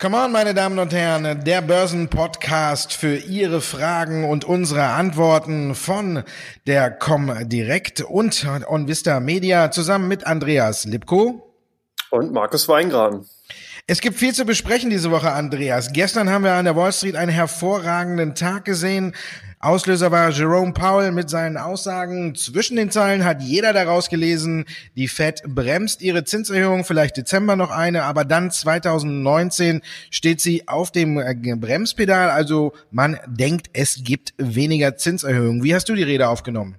Come on, meine Damen und Herren, der Börsenpodcast für Ihre Fragen und unsere Antworten von der Comdirect und OnVista Media zusammen mit Andreas Lipko und Markus Weingraben. Es gibt viel zu besprechen diese Woche, Andreas. Gestern haben wir an der Wall Street einen hervorragenden Tag gesehen. Auslöser war Jerome Powell mit seinen Aussagen. Zwischen den Zeilen hat jeder daraus gelesen, die Fed bremst ihre Zinserhöhung, vielleicht Dezember noch eine, aber dann 2019 steht sie auf dem äh, Bremspedal. Also man denkt, es gibt weniger Zinserhöhungen. Wie hast du die Rede aufgenommen?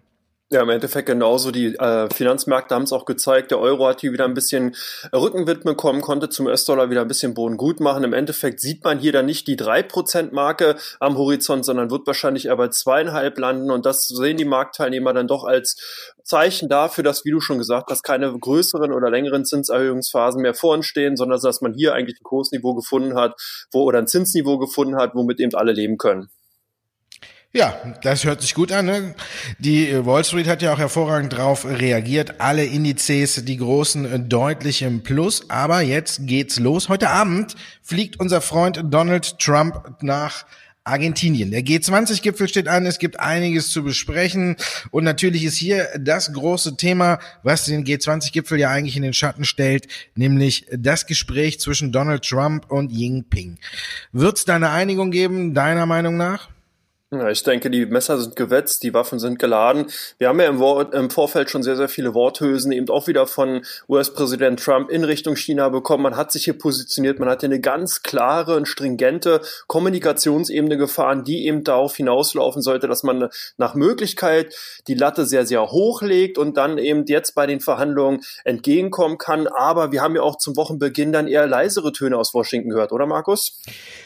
Ja, im Endeffekt genauso. Die äh, Finanzmärkte haben es auch gezeigt. Der Euro hat hier wieder ein bisschen Rückenwind bekommen, konnte zum US-Dollar wieder ein bisschen Boden gut machen. Im Endeffekt sieht man hier dann nicht die 3%-Marke am Horizont, sondern wird wahrscheinlich bei zweieinhalb landen. Und das sehen die Marktteilnehmer dann doch als Zeichen dafür, dass, wie du schon gesagt hast, keine größeren oder längeren Zinserhöhungsphasen mehr vor uns stehen, sondern dass man hier eigentlich ein Kursniveau gefunden hat, wo oder ein Zinsniveau gefunden hat, womit eben alle leben können. Ja, das hört sich gut an. Ne? Die äh, Wall Street hat ja auch hervorragend drauf reagiert. Alle Indizes, die großen, äh, deutlich im Plus. Aber jetzt geht's los. Heute Abend fliegt unser Freund Donald Trump nach Argentinien. Der G20-Gipfel steht an, es gibt einiges zu besprechen und natürlich ist hier das große Thema, was den G20-Gipfel ja eigentlich in den Schatten stellt, nämlich das Gespräch zwischen Donald Trump und Jinping. Wird es da eine Einigung geben, deiner Meinung nach? Ja, ich denke, die Messer sind gewetzt, die Waffen sind geladen. Wir haben ja im, Wort, im Vorfeld schon sehr, sehr viele Worthülsen eben auch wieder von US-Präsident Trump in Richtung China bekommen. Man hat sich hier positioniert, man hat hier eine ganz klare und stringente Kommunikationsebene gefahren, die eben darauf hinauslaufen sollte, dass man nach Möglichkeit die Latte sehr, sehr hoch legt und dann eben jetzt bei den Verhandlungen entgegenkommen kann. Aber wir haben ja auch zum Wochenbeginn dann eher leisere Töne aus Washington gehört, oder Markus?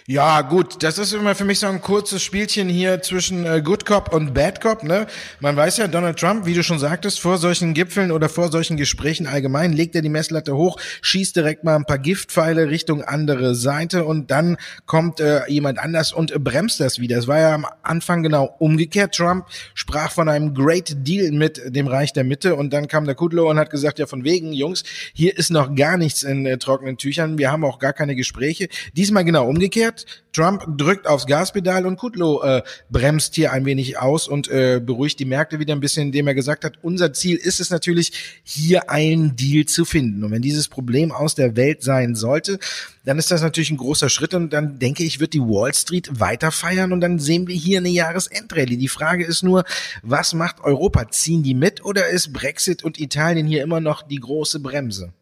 Ja, gut, das ist immer für mich so ein kurzes Spielchen hier zwischen äh, Good Cop und Bad Cop. Ne? Man weiß ja, Donald Trump, wie du schon sagtest, vor solchen Gipfeln oder vor solchen Gesprächen allgemein legt er die Messlatte hoch, schießt direkt mal ein paar Giftpfeile Richtung andere Seite und dann kommt äh, jemand anders und äh, bremst das wieder. Es war ja am Anfang genau umgekehrt. Trump sprach von einem Great Deal mit dem Reich der Mitte und dann kam der Kudlow und hat gesagt, ja von wegen, Jungs, hier ist noch gar nichts in äh, trockenen Tüchern, wir haben auch gar keine Gespräche. Diesmal genau umgekehrt. Trump drückt aufs Gaspedal und Kudlow äh, bremst hier ein wenig aus und äh, beruhigt die Märkte wieder ein bisschen, indem er gesagt hat, unser Ziel ist es natürlich, hier einen Deal zu finden. Und wenn dieses Problem aus der Welt sein sollte, dann ist das natürlich ein großer Schritt und dann denke ich, wird die Wall Street weiter feiern und dann sehen wir hier eine Jahresendrallye. Die Frage ist nur, was macht Europa? Ziehen die mit oder ist Brexit und Italien hier immer noch die große Bremse?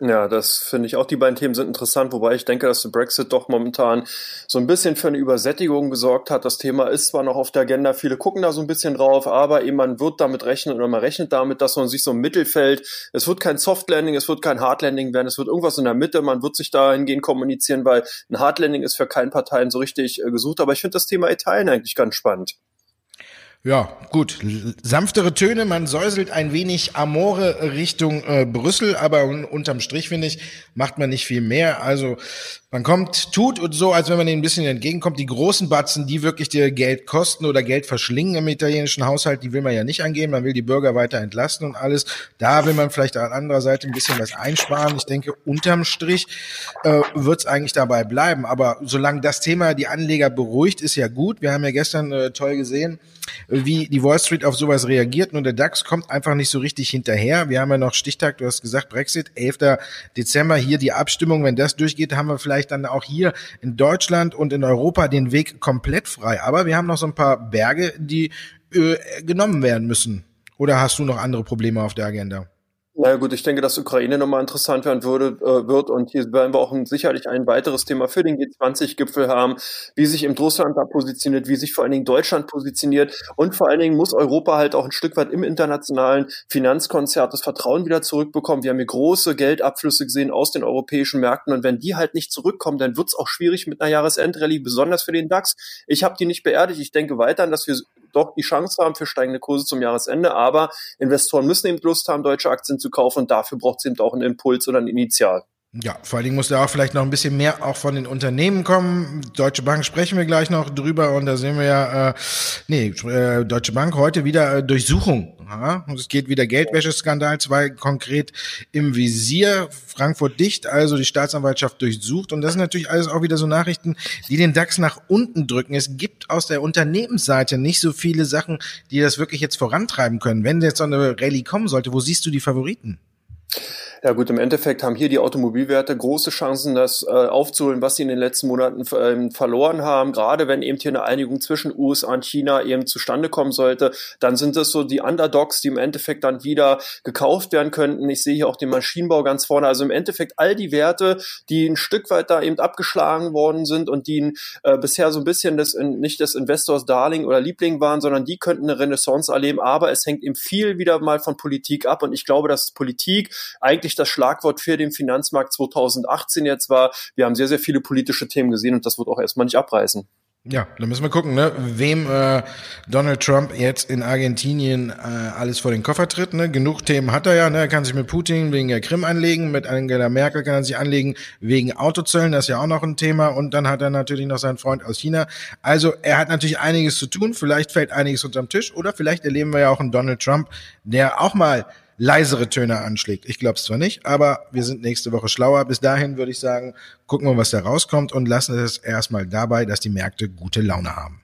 Ja, das finde ich auch. Die beiden Themen sind interessant, wobei ich denke, dass der Brexit doch momentan so ein bisschen für eine Übersättigung gesorgt hat. Das Thema ist zwar noch auf der Agenda, viele gucken da so ein bisschen drauf, aber eben man wird damit rechnen oder man rechnet damit, dass man sich so im Mittelfeld, es wird kein Soft Landing, es wird kein Hard Landing werden, es wird irgendwas in der Mitte, man wird sich dahingehend kommunizieren, weil ein Hard Landing ist für keinen Parteien so richtig äh, gesucht. Aber ich finde das Thema Italien eigentlich ganz spannend. Ja, gut. Sanftere Töne, man säuselt ein wenig Amore Richtung äh, Brüssel, aber un unterm Strich, finde ich, macht man nicht viel mehr. Also man kommt, tut und so, als wenn man ihnen ein bisschen entgegenkommt. Die großen Batzen, die wirklich dir Geld kosten oder Geld verschlingen im italienischen Haushalt, die will man ja nicht angehen. Man will die Bürger weiter entlasten und alles. Da will man vielleicht an anderer Seite ein bisschen was einsparen. Ich denke, unterm Strich äh, wird es eigentlich dabei bleiben. Aber solange das Thema die Anleger beruhigt, ist ja gut. Wir haben ja gestern äh, toll gesehen, wie die Wall Street auf sowas reagiert. Nur der DAX kommt einfach nicht so richtig hinterher. Wir haben ja noch Stichtag, du hast gesagt, Brexit, 11. Dezember, hier die Abstimmung. Wenn das durchgeht, haben wir vielleicht dann auch hier in Deutschland und in Europa den Weg komplett frei. Aber wir haben noch so ein paar Berge, die äh, genommen werden müssen. Oder hast du noch andere Probleme auf der Agenda? Na gut, ich denke, dass Ukraine nochmal interessant werden würde, äh, wird. Und hier werden wir auch ein, sicherlich ein weiteres Thema für den G20-Gipfel haben, wie sich im Russland da positioniert, wie sich vor allen Dingen Deutschland positioniert. Und vor allen Dingen muss Europa halt auch ein Stück weit im internationalen Finanzkonzert das Vertrauen wieder zurückbekommen. Wir haben hier große Geldabflüsse gesehen aus den europäischen Märkten. Und wenn die halt nicht zurückkommen, dann wird es auch schwierig mit einer Jahresendrallye, besonders für den DAX. Ich habe die nicht beerdigt. Ich denke weiterhin, dass wir doch die Chance haben für steigende Kurse zum Jahresende. Aber Investoren müssen eben Lust haben, deutsche Aktien zu kaufen und dafür braucht es eben auch einen Impuls oder ein Initial. Ja, vor allen Dingen muss da auch vielleicht noch ein bisschen mehr auch von den Unternehmen kommen. Deutsche Bank sprechen wir gleich noch drüber und da sehen wir ja, äh, nee, äh, Deutsche Bank heute wieder äh, Durchsuchung. Ja? Es geht wieder Geldwäscheskandal, zwei konkret im Visier. Frankfurt dicht, also die Staatsanwaltschaft durchsucht. Und das sind natürlich alles auch wieder so Nachrichten, die den DAX nach unten drücken. Es gibt aus der Unternehmensseite nicht so viele Sachen, die das wirklich jetzt vorantreiben können. Wenn jetzt so eine Rallye kommen sollte, wo siehst du die Favoriten? Ja gut, im Endeffekt haben hier die Automobilwerte große Chancen, das äh, aufzuholen, was sie in den letzten Monaten ähm, verloren haben. Gerade wenn eben hier eine Einigung zwischen USA und China eben zustande kommen sollte, dann sind das so die Underdogs, die im Endeffekt dann wieder gekauft werden könnten. Ich sehe hier auch den Maschinenbau ganz vorne. Also im Endeffekt all die Werte, die ein Stück weit da eben abgeschlagen worden sind und die äh, bisher so ein bisschen das, nicht des Investors Darling oder Liebling waren, sondern die könnten eine Renaissance erleben. Aber es hängt eben viel wieder mal von Politik ab und ich glaube, dass Politik eigentlich eigentlich das Schlagwort für den Finanzmarkt 2018 jetzt war. Wir haben sehr, sehr viele politische Themen gesehen und das wird auch erstmal nicht abreißen. Ja, da müssen wir gucken, ne, wem äh, Donald Trump jetzt in Argentinien äh, alles vor den Koffer tritt. Ne? Genug Themen hat er ja. Ne? Er kann sich mit Putin wegen der Krim anlegen, mit Angela Merkel kann er sich anlegen wegen Autozöllen, das ist ja auch noch ein Thema. Und dann hat er natürlich noch seinen Freund aus China. Also er hat natürlich einiges zu tun. Vielleicht fällt einiges unterm Tisch oder vielleicht erleben wir ja auch einen Donald Trump, der auch mal leisere Töne anschlägt. Ich glaube es zwar nicht, aber wir sind nächste Woche schlauer. Bis dahin würde ich sagen, gucken wir, was da rauskommt und lassen es erstmal dabei, dass die Märkte gute Laune haben.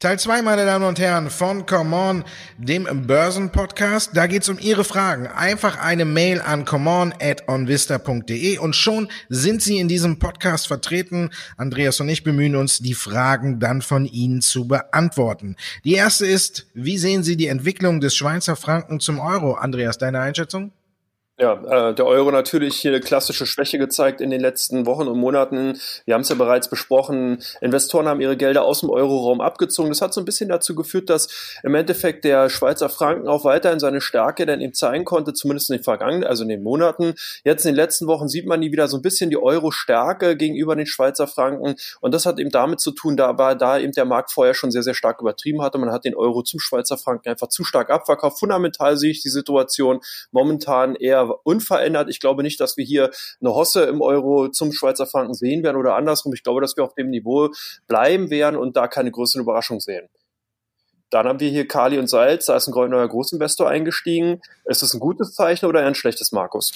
Teil 2, meine Damen und Herren, von Come On, dem Börsenpodcast. Da geht's um Ihre Fragen. Einfach eine Mail an comeon.onvista.de und schon sind Sie in diesem Podcast vertreten. Andreas und ich bemühen uns, die Fragen dann von Ihnen zu beantworten. Die erste ist, wie sehen Sie die Entwicklung des Schweizer Franken zum Euro? Andreas, deine Einschätzung? Ja, äh, der Euro natürlich hier klassische Schwäche gezeigt in den letzten Wochen und Monaten. Wir haben es ja bereits besprochen. Investoren haben ihre Gelder aus dem Euroraum abgezogen. Das hat so ein bisschen dazu geführt, dass im Endeffekt der Schweizer Franken auch weiterhin seine Stärke dann eben zeigen konnte, zumindest in den vergangenen, also in den Monaten. Jetzt in den letzten Wochen sieht man die wieder so ein bisschen die Euro-Stärke gegenüber den Schweizer Franken. Und das hat eben damit zu tun, da war da eben der Markt vorher schon sehr, sehr stark übertrieben hatte. Man hat den Euro zum Schweizer Franken einfach zu stark abverkauft. Fundamental sehe ich die Situation momentan eher unverändert. Ich glaube nicht, dass wir hier eine Hosse im Euro zum Schweizer Franken sehen werden oder andersrum. Ich glaube, dass wir auf dem Niveau bleiben werden und da keine größeren Überraschungen sehen. Dann haben wir hier Kali und Salz, da ist ein neuer Großinvestor eingestiegen. Ist das ein gutes Zeichen oder ein schlechtes, Markus?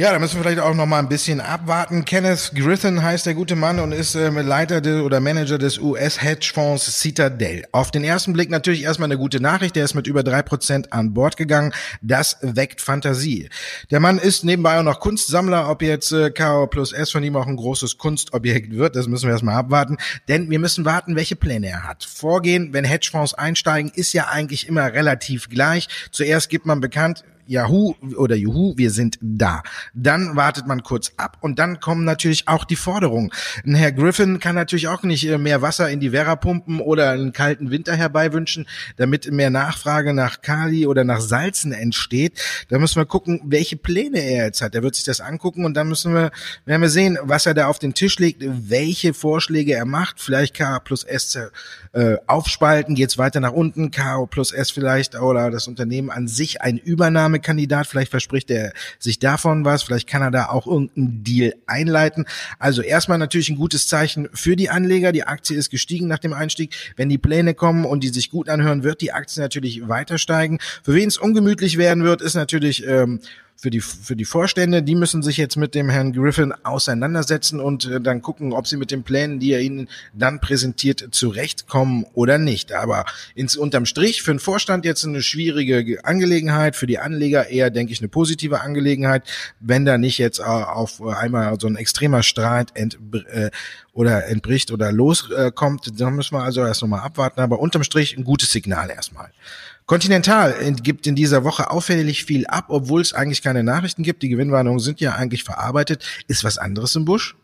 Ja, da müssen wir vielleicht auch noch mal ein bisschen abwarten. Kenneth Griffin heißt der gute Mann und ist äh, Leiter de, oder Manager des US-Hedgefonds Citadel. Auf den ersten Blick natürlich erstmal eine gute Nachricht. Der ist mit über drei Prozent an Bord gegangen. Das weckt Fantasie. Der Mann ist nebenbei auch noch Kunstsammler. Ob jetzt äh, KO plus S von ihm auch ein großes Kunstobjekt wird, das müssen wir erstmal abwarten. Denn wir müssen warten, welche Pläne er hat. Vorgehen, wenn Hedgefonds einsteigen, ist ja eigentlich immer relativ gleich. Zuerst gibt man bekannt, Yahoo oder Juhu, wir sind da. Dann wartet man kurz ab und dann kommen natürlich auch die Forderungen. Herr Griffin kann natürlich auch nicht äh, mehr Wasser in die Werra pumpen oder einen kalten Winter herbeiwünschen, damit mehr Nachfrage nach Kali oder nach Salzen entsteht. Da müssen wir gucken, welche Pläne er jetzt hat. Er wird sich das angucken und dann müssen wir, werden wir sehen, was er da auf den Tisch legt, welche Vorschläge er macht. Vielleicht K plus S äh, aufspalten, geht's weiter nach unten, K plus S vielleicht oder das Unternehmen an sich ein Übernahme Kandidat. Vielleicht verspricht er sich davon was. Vielleicht kann er da auch irgendeinen Deal einleiten. Also erstmal natürlich ein gutes Zeichen für die Anleger. Die Aktie ist gestiegen nach dem Einstieg. Wenn die Pläne kommen und die sich gut anhören, wird die Aktie natürlich weiter steigen. Für wen es ungemütlich werden wird, ist natürlich ähm, für die, für die Vorstände, die müssen sich jetzt mit dem Herrn Griffin auseinandersetzen und äh, dann gucken, ob sie mit den Plänen, die er ihnen dann präsentiert, zurechtkommen oder nicht. Aber ins unterm Strich für den Vorstand jetzt eine schwierige Angelegenheit, für die Anleger eher, denke ich, eine positive Angelegenheit, wenn da nicht jetzt äh, auf einmal so ein extremer Streit ent, äh, oder entbricht oder loskommt, dann müssen wir also erst nochmal abwarten. Aber unterm Strich ein gutes Signal erstmal. Continental gibt in dieser Woche auffällig viel ab, obwohl es eigentlich keine Nachrichten gibt. Die Gewinnwarnungen sind ja eigentlich verarbeitet. Ist was anderes im Busch?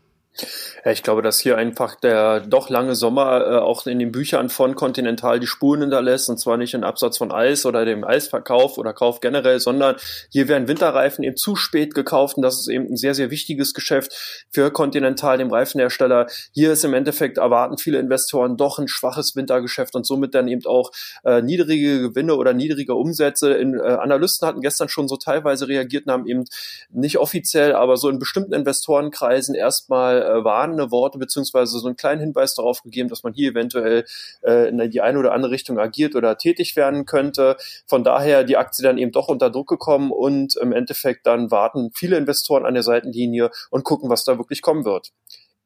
Ja, ich glaube, dass hier einfach der doch lange Sommer äh, auch in den Büchern von Continental die Spuren hinterlässt und zwar nicht in Absatz von Eis oder dem Eisverkauf oder Kauf generell, sondern hier werden Winterreifen eben zu spät gekauft und das ist eben ein sehr, sehr wichtiges Geschäft für Continental, dem Reifenhersteller. Hier ist im Endeffekt erwarten viele Investoren doch ein schwaches Wintergeschäft und somit dann eben auch äh, niedrige Gewinne oder niedrige Umsätze. In, äh, Analysten hatten gestern schon so teilweise reagiert und haben eben nicht offiziell, aber so in bestimmten Investorenkreisen erstmal äh, warnende Worte beziehungsweise so einen kleinen Hinweis darauf gegeben, dass man hier eventuell äh, in die eine oder andere Richtung agiert oder tätig werden könnte. Von daher die Aktie dann eben doch unter Druck gekommen und im Endeffekt dann warten viele Investoren an der Seitenlinie und gucken, was da wirklich kommen wird.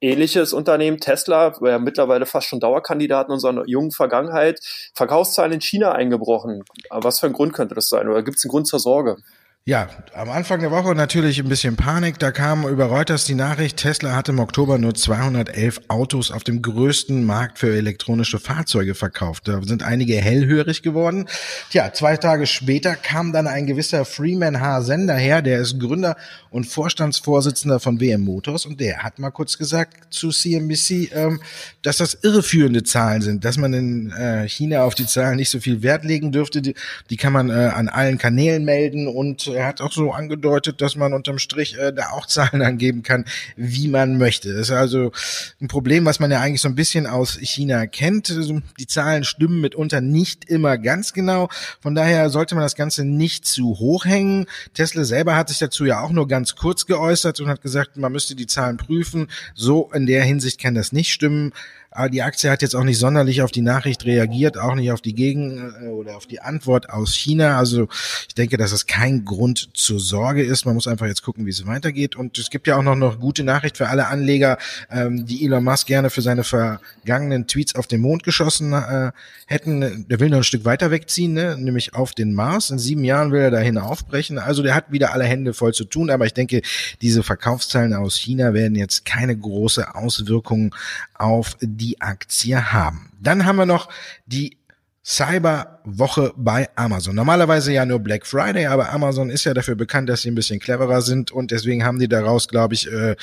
Ähnliches Unternehmen, Tesla, ja mittlerweile fast schon Dauerkandidat in unserer jungen Vergangenheit, Verkaufszahlen in China eingebrochen. Aber was für ein Grund könnte das sein? Oder gibt es einen Grund zur Sorge? Ja, am Anfang der Woche natürlich ein bisschen Panik. Da kam über Reuters die Nachricht, Tesla hat im Oktober nur 211 Autos auf dem größten Markt für elektronische Fahrzeuge verkauft. Da sind einige hellhörig geworden. Tja, zwei Tage später kam dann ein gewisser Freeman H. Sender her, der ist Gründer und Vorstandsvorsitzender von WM Motors und der hat mal kurz gesagt zu CNBC, ähm, dass das irreführende Zahlen sind, dass man in äh, China auf die Zahlen nicht so viel Wert legen dürfte. Die, kann man äh, an allen Kanälen melden und er hat auch so angedeutet, dass man unterm Strich äh, da auch Zahlen angeben kann, wie man möchte. Das ist also ein Problem, was man ja eigentlich so ein bisschen aus China kennt. Also, die Zahlen stimmen mitunter nicht immer ganz genau. Von daher sollte man das Ganze nicht zu hoch hängen. Tesla selber hat sich dazu ja auch nur ganz kurz geäußert und hat gesagt, man müsste die Zahlen prüfen. So in der Hinsicht kann das nicht stimmen. Aber die Aktie hat jetzt auch nicht sonderlich auf die Nachricht reagiert, auch nicht auf die Gegen- äh, oder auf die Antwort aus China. Also ich denke, dass es kein Grund zur Sorge ist. Man muss einfach jetzt gucken, wie es weitergeht. Und es gibt ja auch noch eine gute Nachricht für alle Anleger, ähm, die Elon Musk gerne für seine vergangenen Tweets auf den Mond geschossen äh, hätten. Der will noch ein Stück weiter wegziehen, ne? nämlich auf den Mars. In sieben Jahren will er dahin aufbrechen. Also der hat wieder alle Hände voll zu tun. Aber ich denke, diese Verkaufszahlen aus China werden jetzt keine große Auswirkungen auf die Aktie haben. Dann haben wir noch die Cyberwoche bei Amazon. Normalerweise ja nur Black Friday, aber Amazon ist ja dafür bekannt, dass sie ein bisschen cleverer sind und deswegen haben die daraus, glaube ich, äh,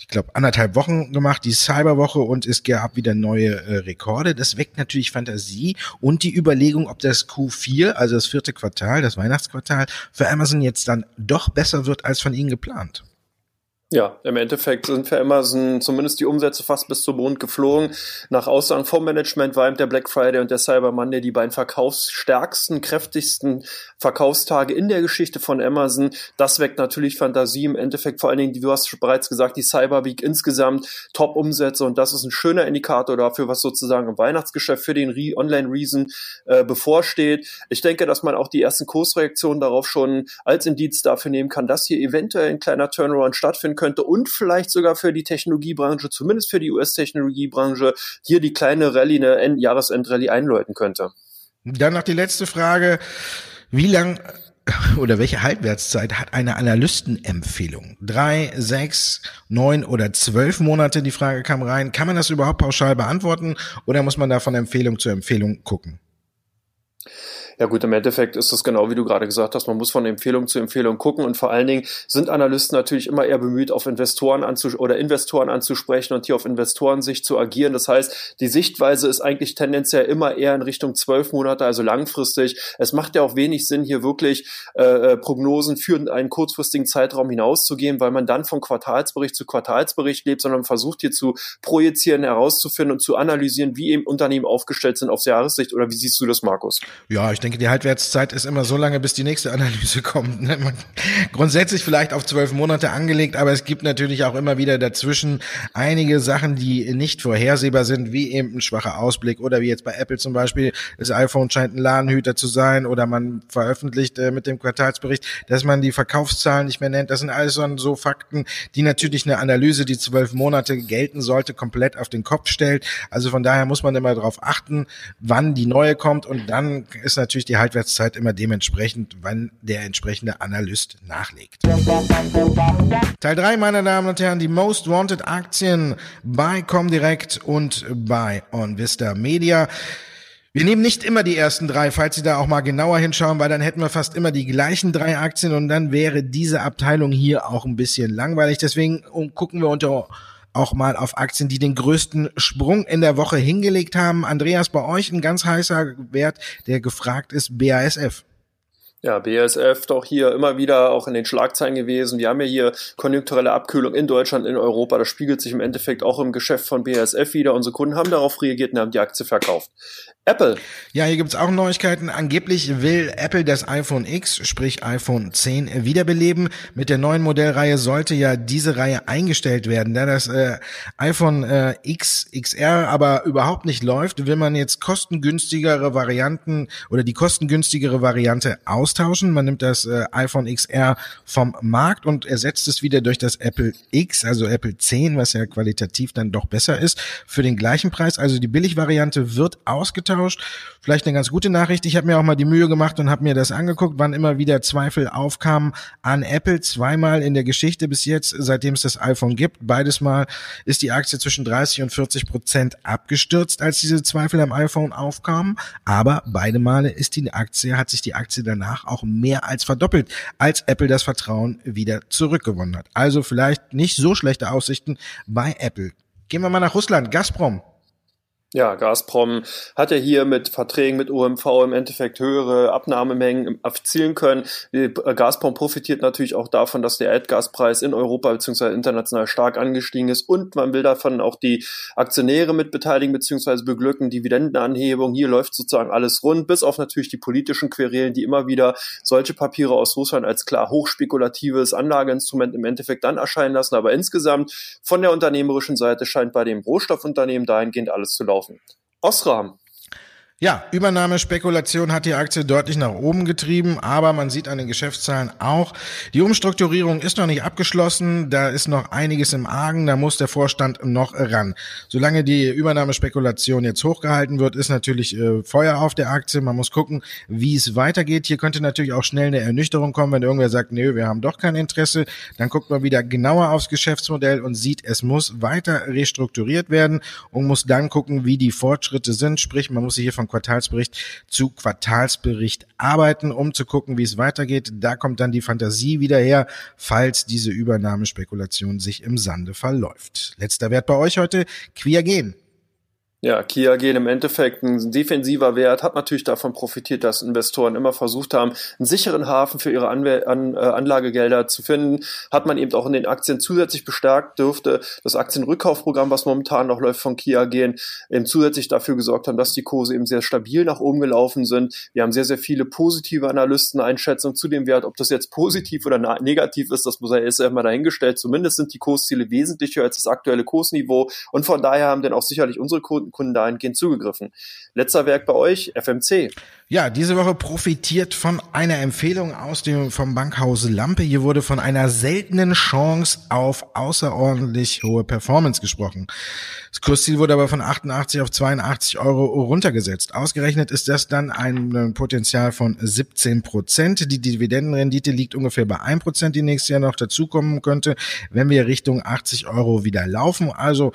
ich glaube anderthalb Wochen gemacht, die Cyberwoche und es gab wieder neue äh, Rekorde. Das weckt natürlich Fantasie und die Überlegung, ob das Q4, also das vierte Quartal, das Weihnachtsquartal, für Amazon jetzt dann doch besser wird als von ihnen geplant. Ja, im Endeffekt sind für Amazon zumindest die Umsätze fast bis zum Mond geflogen. Nach Aussagen vom Management war eben der Black Friday und der Cyber Monday die beiden verkaufsstärksten, kräftigsten Verkaufstage in der Geschichte von Amazon. Das weckt natürlich Fantasie. Im Endeffekt vor allen Dingen, du hast bereits gesagt, die Cyber Week insgesamt Top-Umsätze und das ist ein schöner Indikator dafür, was sozusagen im Weihnachtsgeschäft für den Re Online-Reason äh, bevorsteht. Ich denke, dass man auch die ersten Kursreaktionen darauf schon als Indiz dafür nehmen kann, dass hier eventuell ein kleiner Turnaround stattfinden könnte und vielleicht sogar für die Technologiebranche, zumindest für die US-Technologiebranche, hier die kleine Rallye, eine Jahresendrallye einläuten könnte. Dann noch die letzte Frage. Wie lang oder welche Halbwertszeit hat eine Analystenempfehlung? Drei, sechs, neun oder zwölf Monate? Die Frage kam rein. Kann man das überhaupt pauschal beantworten oder muss man da von Empfehlung zu Empfehlung gucken? Ja gut, im Endeffekt ist es genau wie du gerade gesagt hast, man muss von Empfehlung zu Empfehlung gucken und vor allen Dingen sind Analysten natürlich immer eher bemüht, auf Investoren anzus oder Investoren anzusprechen und hier auf Investorensicht zu agieren. Das heißt, die Sichtweise ist eigentlich tendenziell immer eher in Richtung zwölf Monate, also langfristig. Es macht ja auch wenig Sinn, hier wirklich äh, äh Prognosen für einen kurzfristigen Zeitraum hinauszugehen, weil man dann von Quartalsbericht zu Quartalsbericht lebt, sondern versucht hier zu projizieren, herauszufinden und zu analysieren, wie eben Unternehmen aufgestellt sind aufs Jahressicht. Oder wie siehst du das, Markus? Ja, ich denke, die Halbwertszeit ist immer so lange, bis die nächste Analyse kommt. Ne? grundsätzlich vielleicht auf zwölf Monate angelegt, aber es gibt natürlich auch immer wieder dazwischen einige Sachen, die nicht vorhersehbar sind, wie eben ein schwacher Ausblick oder wie jetzt bei Apple zum Beispiel, das iPhone scheint ein Ladenhüter zu sein oder man veröffentlicht äh, mit dem Quartalsbericht, dass man die Verkaufszahlen nicht mehr nennt. Das sind alles so, so Fakten, die natürlich eine Analyse, die zwölf Monate gelten sollte, komplett auf den Kopf stellt. Also von daher muss man immer darauf achten, wann die neue kommt und dann ist natürlich natürlich die Halbwertszeit immer dementsprechend, wann der entsprechende Analyst nachlegt. Teil 3, meine Damen und Herren, die Most Wanted Aktien bei Comdirect und bei OnVista Media. Wir nehmen nicht immer die ersten drei, falls Sie da auch mal genauer hinschauen, weil dann hätten wir fast immer die gleichen drei Aktien und dann wäre diese Abteilung hier auch ein bisschen langweilig. Deswegen gucken wir unter auch mal auf Aktien, die den größten Sprung in der Woche hingelegt haben. Andreas, bei euch ein ganz heißer Wert, der gefragt ist, BASF. Ja, BASF doch hier immer wieder auch in den Schlagzeilen gewesen. Wir haben ja hier konjunkturelle Abkühlung in Deutschland, in Europa. Das spiegelt sich im Endeffekt auch im Geschäft von BASF wieder. Unsere Kunden haben darauf reagiert und haben die Aktie verkauft. Apple. Ja, hier gibt's auch Neuigkeiten. Angeblich will Apple das iPhone X, sprich iPhone 10, wiederbeleben. Mit der neuen Modellreihe sollte ja diese Reihe eingestellt werden. Da das äh, iPhone äh, X, XR aber überhaupt nicht läuft, will man jetzt kostengünstigere Varianten oder die kostengünstigere Variante austauschen. Man nimmt das äh, iPhone XR vom Markt und ersetzt es wieder durch das Apple X, also Apple 10, was ja qualitativ dann doch besser ist, für den gleichen Preis. Also die Billigvariante wird ausgetauscht. Vielleicht eine ganz gute Nachricht. Ich habe mir auch mal die Mühe gemacht und habe mir das angeguckt, wann immer wieder Zweifel aufkamen an Apple. Zweimal in der Geschichte bis jetzt, seitdem es das iPhone gibt. Beides Mal ist die Aktie zwischen 30 und 40 Prozent abgestürzt, als diese Zweifel am iPhone aufkamen. Aber beide Male ist die Aktie, hat sich die Aktie danach auch mehr als verdoppelt, als Apple das Vertrauen wieder zurückgewonnen hat. Also vielleicht nicht so schlechte Aussichten bei Apple. Gehen wir mal nach Russland. Gazprom. Ja, Gazprom hat ja hier mit Verträgen mit OMV im Endeffekt höhere Abnahmemengen erzielen können. Äh, Gazprom profitiert natürlich auch davon, dass der Erdgaspreis in Europa bzw. international stark angestiegen ist und man will davon auch die Aktionäre mit beteiligen bzw. beglücken, Dividendenanhebung. Hier läuft sozusagen alles rund, bis auf natürlich die politischen Querelen, die immer wieder solche Papiere aus Russland als klar hochspekulatives Anlageinstrument im Endeffekt dann erscheinen lassen. Aber insgesamt von der unternehmerischen Seite scheint bei dem Rohstoffunternehmen dahingehend alles zu laufen kaufen. Osram ja, Übernahmespekulation hat die Aktie deutlich nach oben getrieben, aber man sieht an den Geschäftszahlen auch, die Umstrukturierung ist noch nicht abgeschlossen, da ist noch einiges im Argen, da muss der Vorstand noch ran. Solange die Übernahmespekulation jetzt hochgehalten wird, ist natürlich äh, Feuer auf der Aktie, man muss gucken, wie es weitergeht. Hier könnte natürlich auch schnell eine Ernüchterung kommen, wenn irgendwer sagt, nö, wir haben doch kein Interesse, dann guckt man wieder genauer aufs Geschäftsmodell und sieht, es muss weiter restrukturiert werden und muss dann gucken, wie die Fortschritte sind, sprich, man muss sich hier von Quartalsbericht zu Quartalsbericht arbeiten, um zu gucken, wie es weitergeht. Da kommt dann die Fantasie wieder her, falls diese Übernahmespekulation sich im Sande verläuft. Letzter Wert bei euch heute, Quiagen. Ja, Kia gehen im Endeffekt ein defensiver Wert, hat natürlich davon profitiert, dass Investoren immer versucht haben, einen sicheren Hafen für ihre Anwe An äh, Anlagegelder zu finden. Hat man eben auch in den Aktien zusätzlich bestärkt, dürfte das Aktienrückkaufprogramm, was momentan noch läuft von Kia gehen, eben zusätzlich dafür gesorgt haben, dass die Kurse eben sehr stabil nach oben gelaufen sind. Wir haben sehr, sehr viele positive Analysteneinschätzungen zu dem Wert. Ob das jetzt positiv oder negativ ist, das muss er erst einmal dahingestellt. Zumindest sind die Kursziele wesentlich höher als das aktuelle Kursniveau. Und von daher haben dann auch sicherlich unsere Kunden Kunden dahingehend zugegriffen. Letzter Werk bei euch, FMC. Ja, diese Woche profitiert von einer Empfehlung aus dem, vom Bankhaus Lampe. Hier wurde von einer seltenen Chance auf außerordentlich hohe Performance gesprochen. Das Kursziel wurde aber von 88 auf 82 Euro runtergesetzt. Ausgerechnet ist das dann ein Potenzial von 17 Prozent. Die Dividendenrendite liegt ungefähr bei 1 Prozent, die nächstes Jahr noch dazukommen könnte, wenn wir Richtung 80 Euro wieder laufen. Also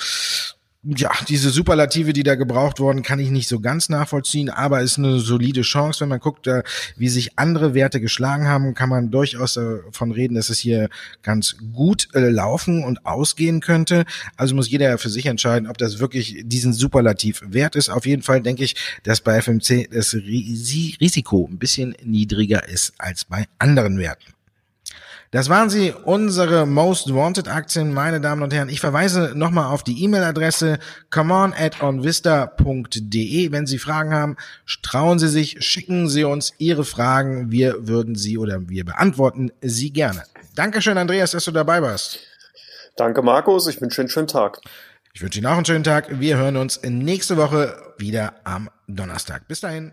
ja, diese Superlative, die da gebraucht wurden, kann ich nicht so ganz nachvollziehen, aber ist eine solide Chance. Wenn man guckt, äh, wie sich andere Werte geschlagen haben, kann man durchaus davon reden, dass es hier ganz gut äh, laufen und ausgehen könnte. Also muss jeder für sich entscheiden, ob das wirklich diesen Superlativ wert ist. Auf jeden Fall denke ich, dass bei FMC das Risiko ein bisschen niedriger ist als bei anderen Werten. Das waren sie, unsere Most Wanted Aktien, meine Damen und Herren. Ich verweise nochmal auf die E-Mail-Adresse comeon at onvista.de. Wenn Sie Fragen haben, trauen Sie sich, schicken Sie uns Ihre Fragen. Wir würden sie oder wir beantworten sie gerne. Dankeschön, Andreas, dass du dabei warst. Danke, Markus. Ich wünsche Ihnen einen schönen Tag. Ich wünsche Ihnen auch einen schönen Tag. Wir hören uns nächste Woche wieder am Donnerstag. Bis dahin.